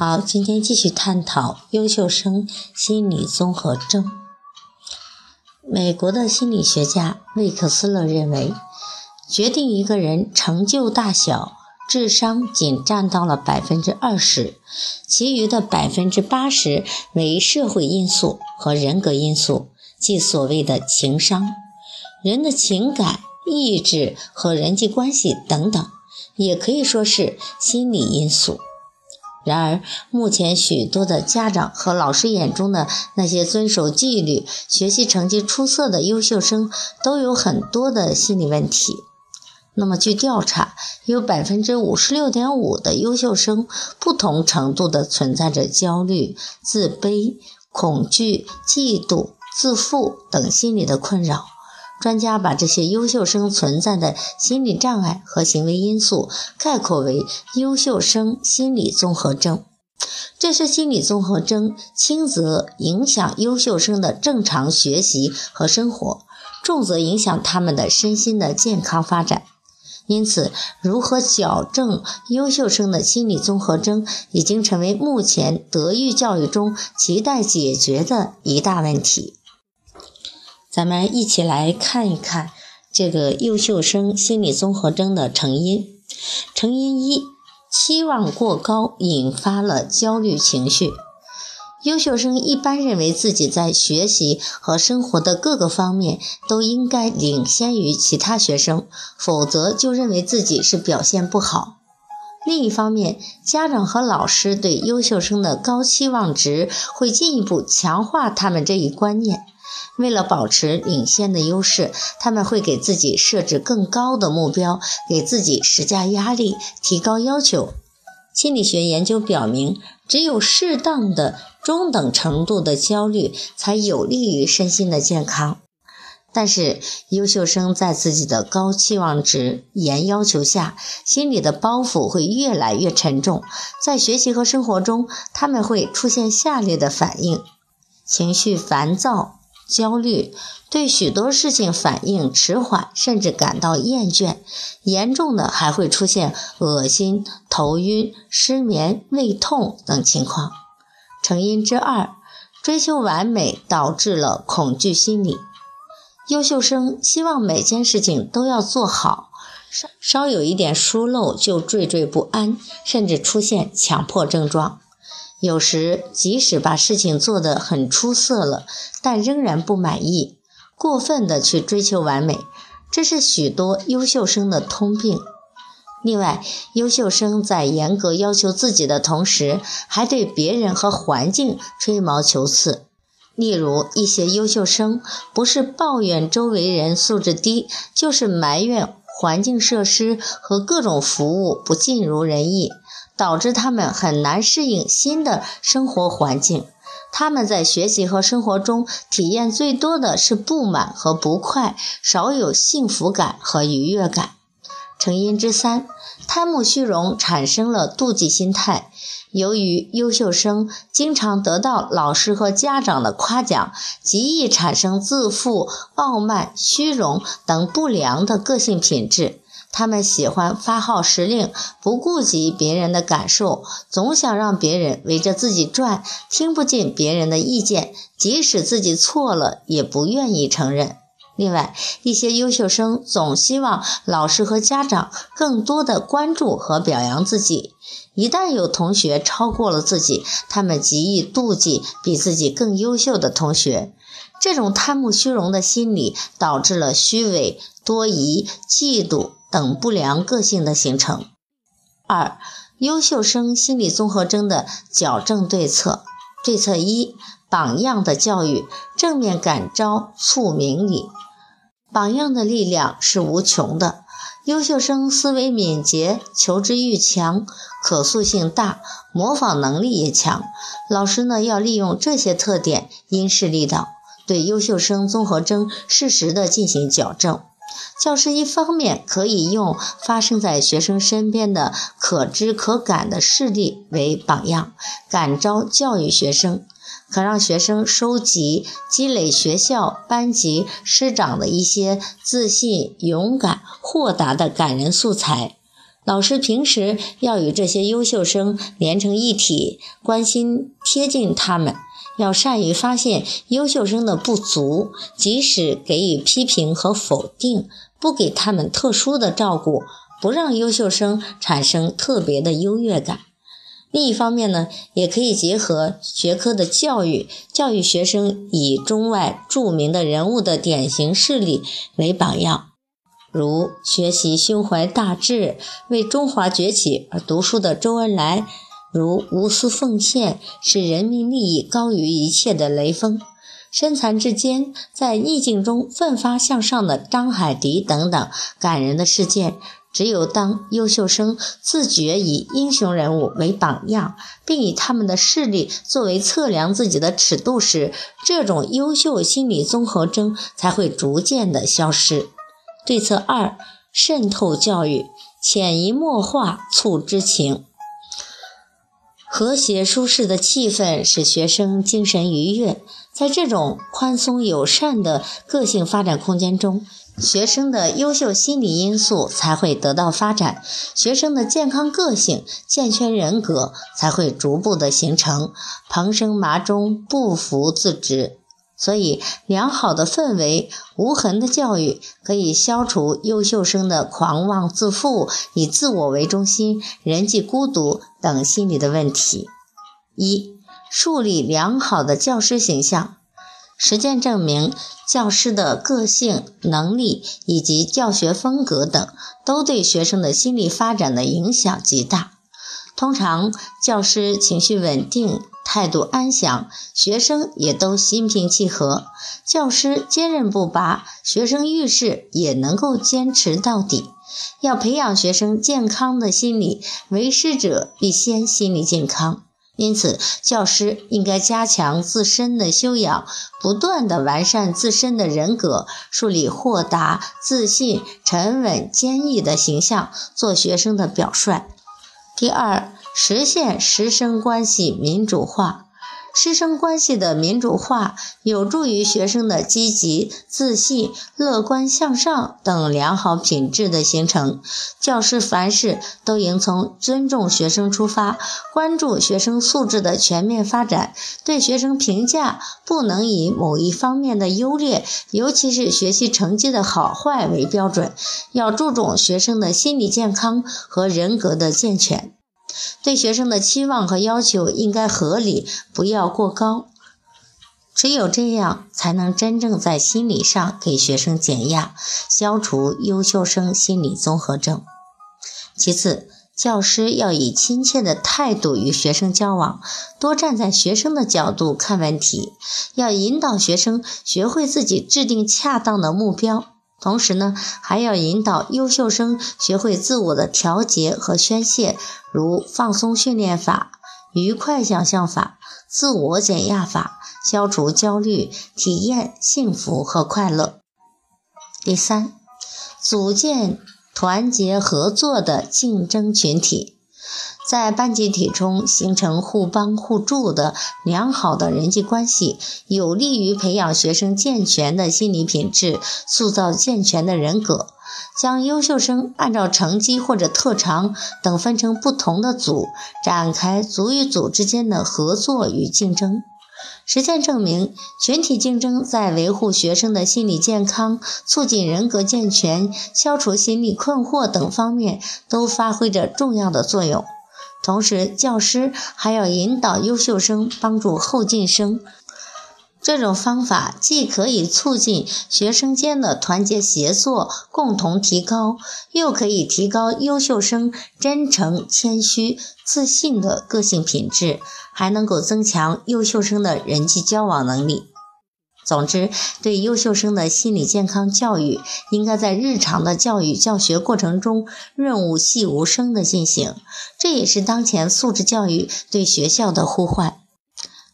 好，今天继续探讨优秀生心理综合症。美国的心理学家魏克斯勒认为，决定一个人成就大小，智商仅占到了百分之二十，其余的百分之八十为社会因素和人格因素，即所谓的情商。人的情感、意志和人际关系等等，也可以说是心理因素。然而，目前许多的家长和老师眼中的那些遵守纪律、学习成绩出色的优秀生，都有很多的心理问题。那么，据调查，有百分之五十六点五的优秀生不同程度的存在着焦虑、自卑、恐惧、嫉妒、自负等心理的困扰。专家把这些优秀生存在的心理障碍和行为因素概括为“优秀生心理综合征”。这些心理综合征轻则影响优秀生的正常学习和生活，重则影响他们的身心的健康发展。因此，如何矫正优秀生的心理综合征，已经成为目前德育教育中亟待解决的一大问题。咱们一起来看一看这个优秀生心理综合征的成因。成因一：期望过高引发了焦虑情绪。优秀生一般认为自己在学习和生活的各个方面都应该领先于其他学生，否则就认为自己是表现不好。另一方面，家长和老师对优秀生的高期望值会进一步强化他们这一观念。为了保持领先的优势，他们会给自己设置更高的目标，给自己施加压力，提高要求。心理学研究表明，只有适当的中等程度的焦虑，才有利于身心的健康。但是，优秀生在自己的高期望值、严要求下，心里的包袱会越来越沉重。在学习和生活中，他们会出现下列的反应：情绪烦躁。焦虑，对许多事情反应迟缓，甚至感到厌倦，严重的还会出现恶心、头晕、失眠、胃痛等情况。成因之二，追求完美导致了恐惧心理。优秀生希望每件事情都要做好，稍稍有一点疏漏就惴惴不安，甚至出现强迫症状。有时，即使把事情做得很出色了，但仍然不满意，过分的去追求完美，这是许多优秀生的通病。另外，优秀生在严格要求自己的同时，还对别人和环境吹毛求疵。例如，一些优秀生不是抱怨周围人素质低，就是埋怨环境设施和各种服务不尽如人意。导致他们很难适应新的生活环境。他们在学习和生活中体验最多的是不满和不快，少有幸福感和愉悦感。成因之三，贪慕虚荣产生了妒忌心态。由于优秀生经常得到老师和家长的夸奖，极易产生自负、傲慢、虚荣等不良的个性品质。他们喜欢发号施令，不顾及别人的感受，总想让别人围着自己转，听不进别人的意见，即使自己错了，也不愿意承认。另外，一些优秀生总希望老师和家长更多的关注和表扬自己。一旦有同学超过了自己，他们极易妒忌比自己更优秀的同学。这种贪慕虚荣的心理，导致了虚伪、多疑、嫉妒。等不良个性的形成。二、优秀生心理综合征的矫正对策。对策一：榜样的教育，正面感召促明理。榜样的力量是无穷的。优秀生思维敏捷，求知欲强，可塑性大，模仿能力也强。老师呢，要利用这些特点，因势利导，对优秀生综合征适时的进行矫正。教师一方面可以用发生在学生身边的可知可感的事例为榜样，感召教育学生。可让学生收集、积累学校、班级、师长的一些自信、勇敢、豁达的感人素材。老师平时要与这些优秀生连成一体，关心贴近他们，要善于发现优秀生的不足，及时给予批评和否定，不给他们特殊的照顾，不让优秀生产生特别的优越感。另一方面呢，也可以结合学科的教育，教育学生以中外著名的人物的典型事例为榜样，如学习胸怀大志、为中华崛起而读书的周恩来，如无私奉献、使人民利益高于一切的雷锋，身残志坚在逆境中奋发向上的张海迪等等感人的事件。只有当优秀生自觉以英雄人物为榜样，并以他们的势力作为测量自己的尺度时，这种优秀心理综合征才会逐渐的消失。对策二：渗透教育，潜移默化促知情。和谐舒适的气氛使学生精神愉悦，在这种宽松友善的个性发展空间中。学生的优秀心理因素才会得到发展，学生的健康个性、健全人格才会逐步的形成。蓬生麻中，不服自直。所以，良好的氛围、无痕的教育，可以消除优秀生的狂妄自负、以自我为中心、人际孤独等心理的问题。一、树立良好的教师形象。实践证明，教师的个性、能力以及教学风格等，都对学生的心理发展的影响极大。通常，教师情绪稳定，态度安详，学生也都心平气和。教师坚韧不拔，学生遇事也能够坚持到底。要培养学生健康的心理，为师者必先心理健康。因此，教师应该加强自身的修养，不断地完善自身的人格，树立豁达、自信、沉稳、坚毅的形象，做学生的表率。第二，实现师生关系民主化。师生关系的民主化，有助于学生的积极、自信、乐观向上等良好品质的形成。教师凡事都应从尊重学生出发，关注学生素质的全面发展。对学生评价不能以某一方面的优劣，尤其是学习成绩的好坏为标准，要注重学生的心理健康和人格的健全。对学生的期望和要求应该合理，不要过高。只有这样，才能真正在心理上给学生减压，消除优秀生心理综合症。其次，教师要以亲切的态度与学生交往，多站在学生的角度看问题，要引导学生学会自己制定恰当的目标。同时呢，还要引导优秀生学会自我的调节和宣泄，如放松训练法、愉快想象法、自我减压法，消除焦虑，体验幸福和快乐。第三，组建团结合作的竞争群体。在班集体中形成互帮互助的良好的人际关系，有利于培养学生健全的心理品质，塑造健全的人格。将优秀生按照成绩或者特长等分成不同的组，展开组与组之间的合作与竞争。实践证明，群体竞争在维护学生的心理健康、促进人格健全、消除心理困惑等方面都发挥着重要的作用。同时，教师还要引导优秀生帮助后进生。这种方法既可以促进学生间的团结协作、共同提高，又可以提高优秀生真诚、谦虚、自信的个性品质，还能够增强优秀生的人际交往能力。总之，对优秀生的心理健康教育，应该在日常的教育教学过程中润物细无声的进行。这也是当前素质教育对学校的呼唤。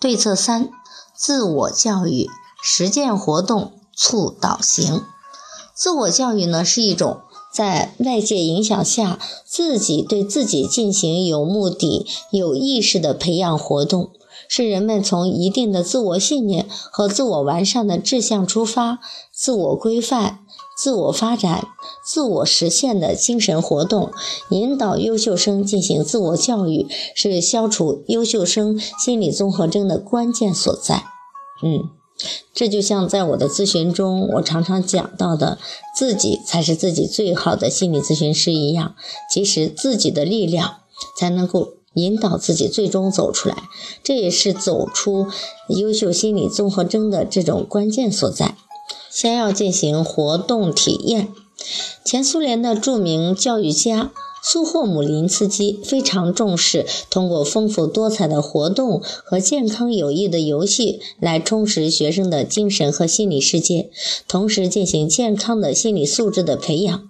对策三：自我教育实践活动促导行。自我教育呢，是一种在外界影响下，自己对自己进行有目的、有意识的培养活动。是人们从一定的自我信念和自我完善的志向出发，自我规范、自我发展、自我实现的精神活动，引导优秀生进行自我教育，是消除优秀生心理综合征的关键所在。嗯，这就像在我的咨询中，我常常讲到的，自己才是自己最好的心理咨询师一样，其实自己的力量才能够。引导自己最终走出来，这也是走出优秀心理综合征的这种关键所在。先要进行活动体验。前苏联的著名教育家苏霍姆林斯基非常重视通过丰富多彩的活动和健康有益的游戏来充实学生的精神和心理世界，同时进行健康的心理素质的培养。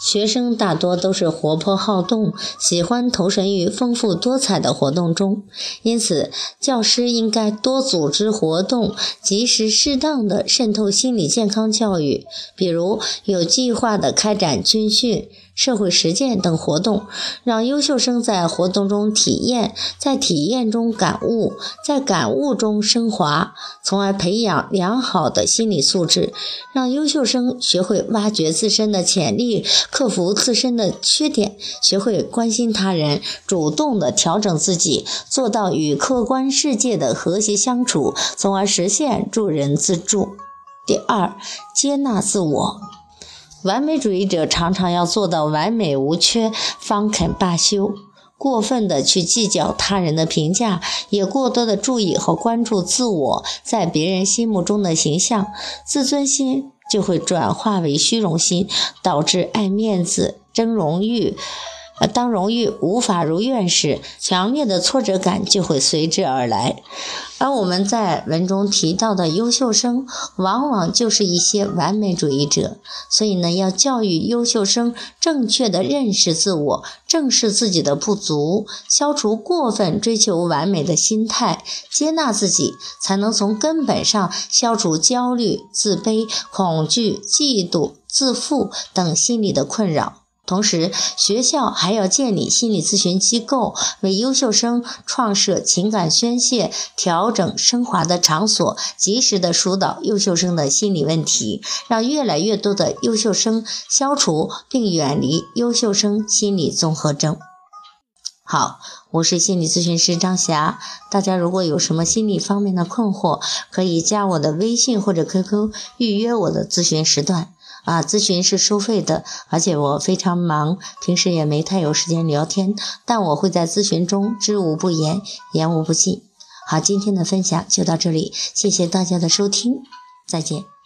学生大多都是活泼好动，喜欢投身于丰富多彩的活动中，因此教师应该多组织活动，及时适当的渗透心理健康教育，比如有计划的开展军训。社会实践等活动，让优秀生在活动中体验，在体验中感悟，在感悟中升华，从而培养良好的心理素质，让优秀生学会挖掘自身的潜力，克服自身的缺点，学会关心他人，主动的调整自己，做到与客观世界的和谐相处，从而实现助人自助。第二，接纳自我。完美主义者常常要做到完美无缺，方肯罢休。过分的去计较他人的评价，也过多的注意和关注自我在别人心目中的形象，自尊心就会转化为虚荣心，导致爱面子、争荣誉。当荣誉无法如愿时，强烈的挫折感就会随之而来。而我们在文中提到的优秀生，往往就是一些完美主义者。所以呢，要教育优秀生正确的认识自我，正视自己的不足，消除过分追求完美的心态，接纳自己，才能从根本上消除焦虑、自卑、恐惧、嫉妒、自负等心理的困扰。同时，学校还要建立心理咨询机构，为优秀生创设情感宣泄、调整、升华的场所，及时的疏导优秀生的心理问题，让越来越多的优秀生消除并远离优秀生心理综合征。好，我是心理咨询师张霞，大家如果有什么心理方面的困惑，可以加我的微信或者 QQ 预约我的咨询时段。啊，咨询是收费的，而且我非常忙，平时也没太有时间聊天，但我会在咨询中知无不言，言无不尽。好，今天的分享就到这里，谢谢大家的收听，再见。